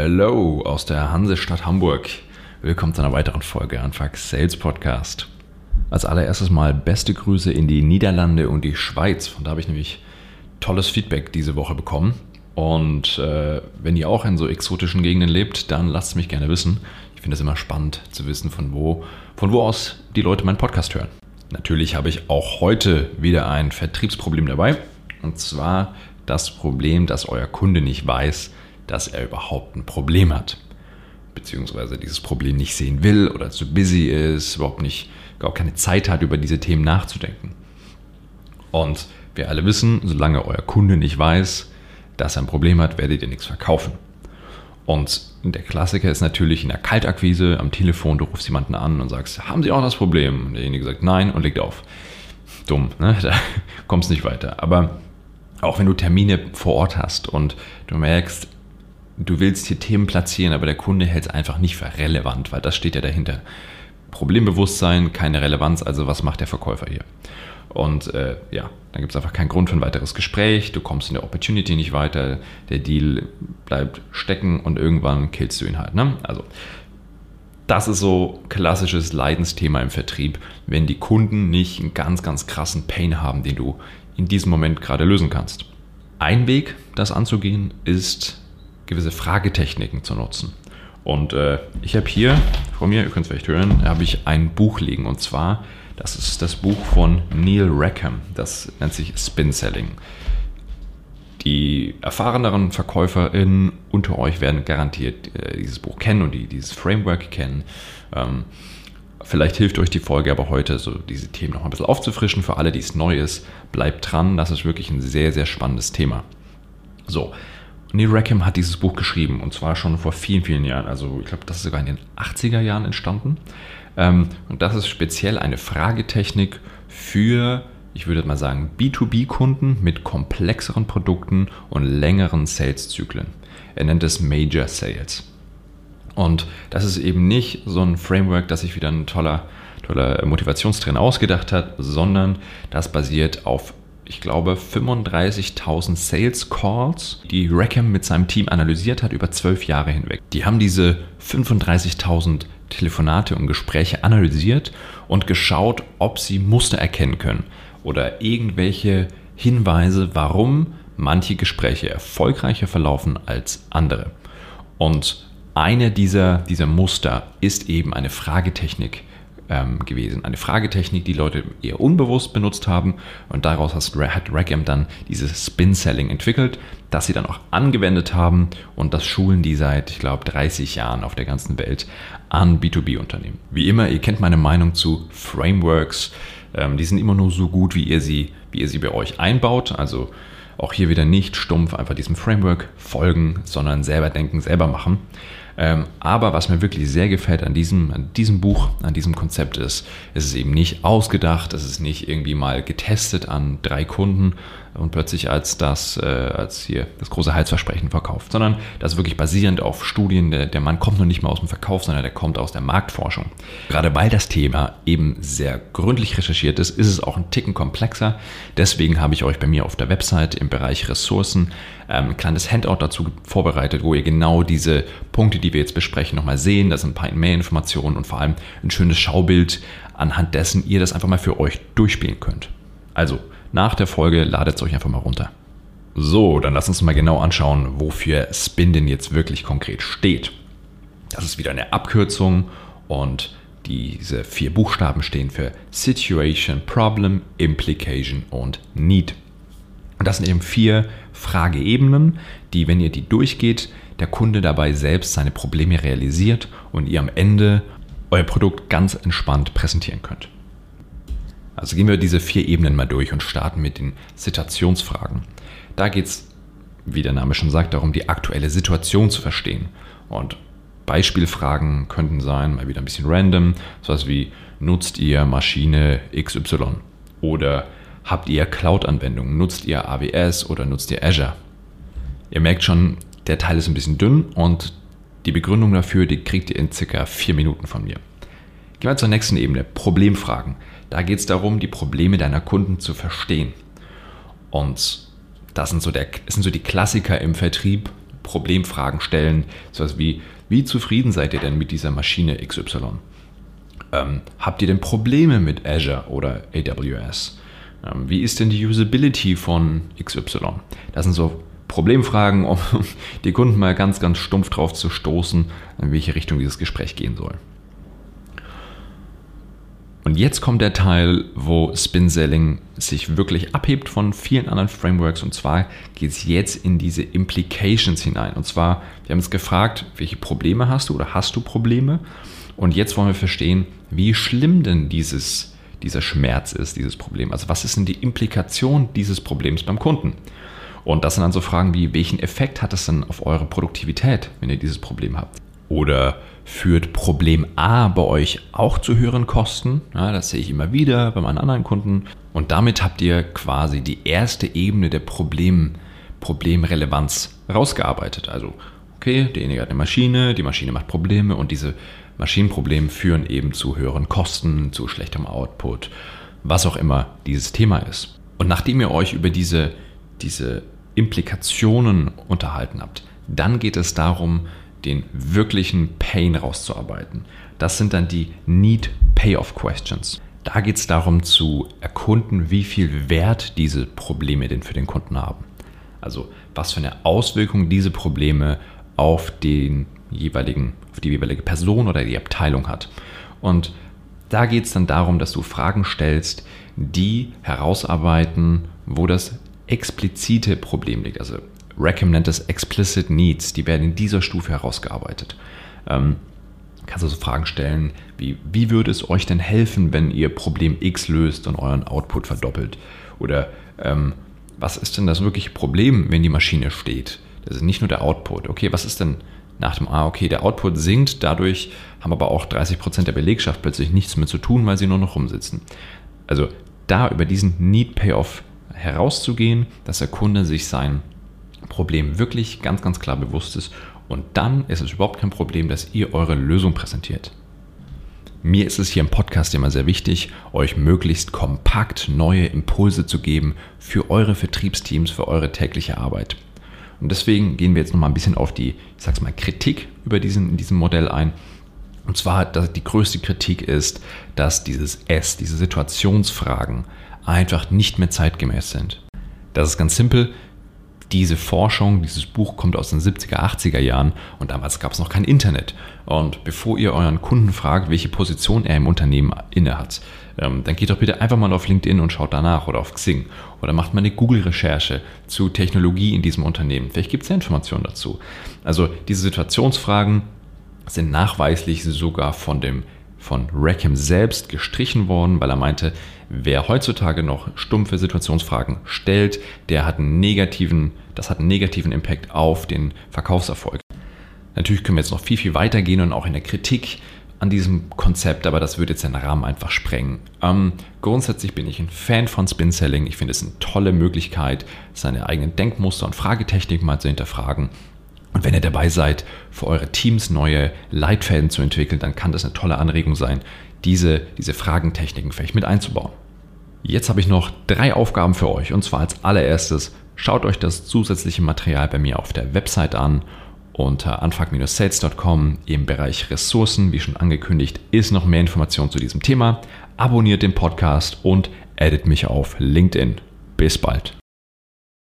Hello aus der Hansestadt Hamburg. Willkommen zu einer weiteren Folge Anfang Sales Podcast. Als allererstes mal beste Grüße in die Niederlande und die Schweiz. Von da habe ich nämlich tolles Feedback diese Woche bekommen. Und äh, wenn ihr auch in so exotischen Gegenden lebt, dann lasst es mich gerne wissen. Ich finde es immer spannend zu wissen, von wo, von wo aus die Leute meinen Podcast hören. Natürlich habe ich auch heute wieder ein Vertriebsproblem dabei. Und zwar das Problem, dass euer Kunde nicht weiß, dass er überhaupt ein Problem hat. Beziehungsweise dieses Problem nicht sehen will oder zu busy ist, überhaupt nicht, gar keine Zeit hat, über diese Themen nachzudenken. Und wir alle wissen, solange euer Kunde nicht weiß, dass er ein Problem hat, werdet ihr nichts verkaufen. Und der Klassiker ist natürlich in der Kaltakquise am Telefon, du rufst jemanden an und sagst, haben Sie auch das Problem? Und derjenige sagt nein und legt auf. Dumm, ne? da kommst nicht weiter. Aber auch wenn du Termine vor Ort hast und du merkst, du willst hier Themen platzieren, aber der Kunde hält es einfach nicht für relevant, weil das steht ja dahinter. Problembewusstsein, keine Relevanz, also was macht der Verkäufer hier? Und äh, ja, dann gibt es einfach keinen Grund für ein weiteres Gespräch, du kommst in der Opportunity nicht weiter, der Deal bleibt stecken und irgendwann killst du ihn halt. Ne? Also das ist so klassisches Leidensthema im Vertrieb, wenn die Kunden nicht einen ganz, ganz krassen Pain haben, den du in diesem Moment gerade lösen kannst. Ein Weg, das anzugehen, ist gewisse Fragetechniken zu nutzen. Und äh, ich habe hier vor mir, ihr könnt es vielleicht hören, habe ich ein Buch liegen. Und zwar, das ist das Buch von Neil Rackham. Das nennt sich Spin Selling. Die erfahreneren VerkäuferInnen unter euch werden garantiert äh, dieses Buch kennen und die, dieses Framework kennen. Ähm, vielleicht hilft euch die Folge aber heute, so diese Themen noch ein bisschen aufzufrischen. Für alle, die es neu ist, bleibt dran. Das ist wirklich ein sehr, sehr spannendes Thema. So, Neil Rackham hat dieses Buch geschrieben und zwar schon vor vielen, vielen Jahren. Also ich glaube, das ist sogar in den 80er Jahren entstanden. Ähm, und das ist speziell eine Fragetechnik für, ich würde mal sagen, B2B-Kunden mit komplexeren Produkten und längeren Sales-Zyklen. Er nennt es Major Sales. Und das ist eben nicht so ein Framework, das sich wieder ein toller, toller Motivationstrainer ausgedacht hat, sondern das basiert auf ich glaube, 35.000 Sales Calls, die Rackham mit seinem Team analysiert hat über zwölf Jahre hinweg. Die haben diese 35.000 Telefonate und Gespräche analysiert und geschaut, ob sie Muster erkennen können oder irgendwelche Hinweise, warum manche Gespräche erfolgreicher verlaufen als andere. Und eine dieser, dieser Muster ist eben eine Fragetechnik, ähm, gewesen. Eine Fragetechnik, die Leute eher unbewusst benutzt haben und daraus hat Rackham dann dieses Spin-Selling entwickelt, das sie dann auch angewendet haben und das schulen die seit, ich glaube, 30 Jahren auf der ganzen Welt an B2B-Unternehmen. Wie immer, ihr kennt meine Meinung zu Frameworks. Ähm, die sind immer nur so gut, wie ihr sie, wie ihr sie bei euch einbaut. Also auch hier wieder nicht stumpf einfach diesem Framework folgen, sondern selber denken, selber machen. Ähm, aber was mir wirklich sehr gefällt an diesem, an diesem Buch, an diesem Konzept ist, es ist eben nicht ausgedacht, es ist nicht irgendwie mal getestet an drei Kunden und plötzlich als das, äh, als hier das große Heilsversprechen verkauft, sondern das ist wirklich basierend auf Studien. Der, der Mann kommt noch nicht mal aus dem Verkauf, sondern der kommt aus der Marktforschung. Gerade weil das Thema eben sehr gründlich recherchiert ist, ist es auch ein Ticken komplexer. Deswegen habe ich euch bei mir auf der Website im Bereich Ressourcen ähm, ein kleines Handout dazu vorbereitet, wo ihr genau diese Punkte, die wir jetzt besprechen, nochmal sehen. Da sind ein paar mehr Informationen und vor allem ein schönes Schaubild, anhand dessen ihr das einfach mal für euch durchspielen könnt. Also, nach der Folge ladet es euch einfach mal runter. So, dann lasst uns mal genau anschauen, wofür Spin denn jetzt wirklich konkret steht. Das ist wieder eine Abkürzung und diese vier Buchstaben stehen für Situation, Problem, Implication und Need. Das sind eben vier Frageebenen, die, wenn ihr die durchgeht, der Kunde dabei selbst seine Probleme realisiert und ihr am Ende euer Produkt ganz entspannt präsentieren könnt. Also gehen wir diese vier Ebenen mal durch und starten mit den Situationsfragen. Da geht es, wie der Name schon sagt, darum, die aktuelle Situation zu verstehen. Und Beispielfragen könnten sein, mal wieder ein bisschen random, sowas wie, nutzt ihr Maschine XY? Oder habt ihr Cloud-Anwendungen? Nutzt ihr AWS oder nutzt ihr Azure? Ihr merkt schon, der Teil ist ein bisschen dünn und die Begründung dafür, die kriegt ihr in circa vier Minuten von mir. Gehen wir zur nächsten Ebene, Problemfragen. Da geht es darum, die Probleme deiner Kunden zu verstehen. Und das sind so, der, das sind so die Klassiker im Vertrieb. Problemfragen stellen, sowas wie, wie zufrieden seid ihr denn mit dieser Maschine XY? Ähm, habt ihr denn Probleme mit Azure oder AWS? Ähm, wie ist denn die Usability von XY? Das sind so Problemfragen, um die Kunden mal ganz, ganz stumpf drauf zu stoßen, in welche Richtung dieses Gespräch gehen soll. Und jetzt kommt der Teil, wo Spin Selling sich wirklich abhebt von vielen anderen Frameworks. Und zwar geht es jetzt in diese Implications hinein. Und zwar, wir haben uns gefragt, welche Probleme hast du oder hast du Probleme? Und jetzt wollen wir verstehen, wie schlimm denn dieses, dieser Schmerz ist, dieses Problem. Also was ist denn die Implikation dieses Problems beim Kunden? Und das sind dann so Fragen wie, welchen Effekt hat es denn auf eure Produktivität, wenn ihr dieses Problem habt? Oder führt Problem A bei euch auch zu höheren Kosten? Ja, das sehe ich immer wieder bei meinen anderen Kunden. Und damit habt ihr quasi die erste Ebene der Problem, Problemrelevanz rausgearbeitet. Also, okay, derjenige hat eine Maschine, die Maschine macht Probleme und diese Maschinenprobleme führen eben zu höheren Kosten, zu schlechtem Output, was auch immer dieses Thema ist. Und nachdem ihr euch über diese, diese Implikationen unterhalten habt, dann geht es darum, den wirklichen Pain rauszuarbeiten. Das sind dann die Need-Payoff-Questions. Da geht es darum zu erkunden, wie viel Wert diese Probleme denn für den Kunden haben. Also was für eine Auswirkung diese Probleme auf den jeweiligen, auf die jeweilige Person oder die Abteilung hat. Und da geht es dann darum, dass du Fragen stellst, die herausarbeiten, wo das explizite Problem liegt. Also Rackham nennt das Explicit Needs, die werden in dieser Stufe herausgearbeitet. Ähm, kannst also Fragen stellen, wie, wie würde es euch denn helfen, wenn ihr Problem X löst und euren Output verdoppelt? Oder ähm, was ist denn das wirkliche Problem, wenn die Maschine steht? Das ist nicht nur der Output. Okay, was ist denn nach dem, ah, okay, der Output sinkt, dadurch haben aber auch 30% der Belegschaft plötzlich nichts mehr zu tun, weil sie nur noch rumsitzen. Also da über diesen Need-Payoff herauszugehen, dass der Kunde sich sein Problem wirklich ganz, ganz klar bewusst ist und dann ist es überhaupt kein Problem, dass ihr eure Lösung präsentiert. Mir ist es hier im Podcast immer sehr wichtig, euch möglichst kompakt neue Impulse zu geben für eure Vertriebsteams, für eure tägliche Arbeit. Und deswegen gehen wir jetzt nochmal ein bisschen auf die, ich sag's mal, Kritik über diesen, in diesem Modell ein. Und zwar, dass die größte Kritik ist, dass dieses S, diese Situationsfragen einfach nicht mehr zeitgemäß sind. Das ist ganz simpel diese Forschung, dieses Buch kommt aus den 70er, 80er Jahren und damals gab es noch kein Internet. Und bevor ihr euren Kunden fragt, welche Position er im Unternehmen innehat, ähm, dann geht doch bitte einfach mal auf LinkedIn und schaut danach oder auf Xing oder macht mal eine Google-Recherche zu Technologie in diesem Unternehmen. Vielleicht gibt es ja Informationen dazu. Also diese Situationsfragen sind nachweislich sogar von dem von Rackham selbst gestrichen worden, weil er meinte, wer heutzutage noch stumpfe Situationsfragen stellt, der hat einen negativen, das hat einen negativen Impact auf den Verkaufserfolg. Natürlich können wir jetzt noch viel, viel weiter gehen und auch in der Kritik an diesem Konzept, aber das würde jetzt den Rahmen einfach sprengen. Ähm, grundsätzlich bin ich ein Fan von Spin Selling. Ich finde es eine tolle Möglichkeit, seine eigenen Denkmuster und Fragetechniken mal zu hinterfragen und wenn ihr dabei seid, für eure Teams neue Leitfäden zu entwickeln, dann kann das eine tolle Anregung sein, diese, diese Fragentechniken vielleicht mit einzubauen. Jetzt habe ich noch drei Aufgaben für euch. Und zwar als allererstes, schaut euch das zusätzliche Material bei mir auf der Website an. Unter anfang-sales.com im Bereich Ressourcen, wie schon angekündigt, ist noch mehr Information zu diesem Thema. Abonniert den Podcast und addet mich auf LinkedIn. Bis bald.